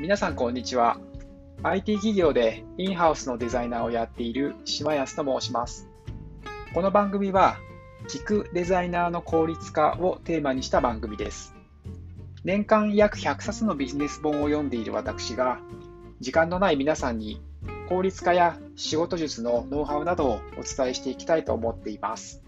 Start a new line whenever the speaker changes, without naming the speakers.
皆さんこんにちは。IT 企業でインハウスのデザイナーをやっている島安と申します。この番組は聞くデザイナーの効率化をテーマにした番組です。年間約100冊のビジネス本を読んでいる私が時間のない皆さんに効率化や仕事術のノウハウなどをお伝えしていきたいと思っています。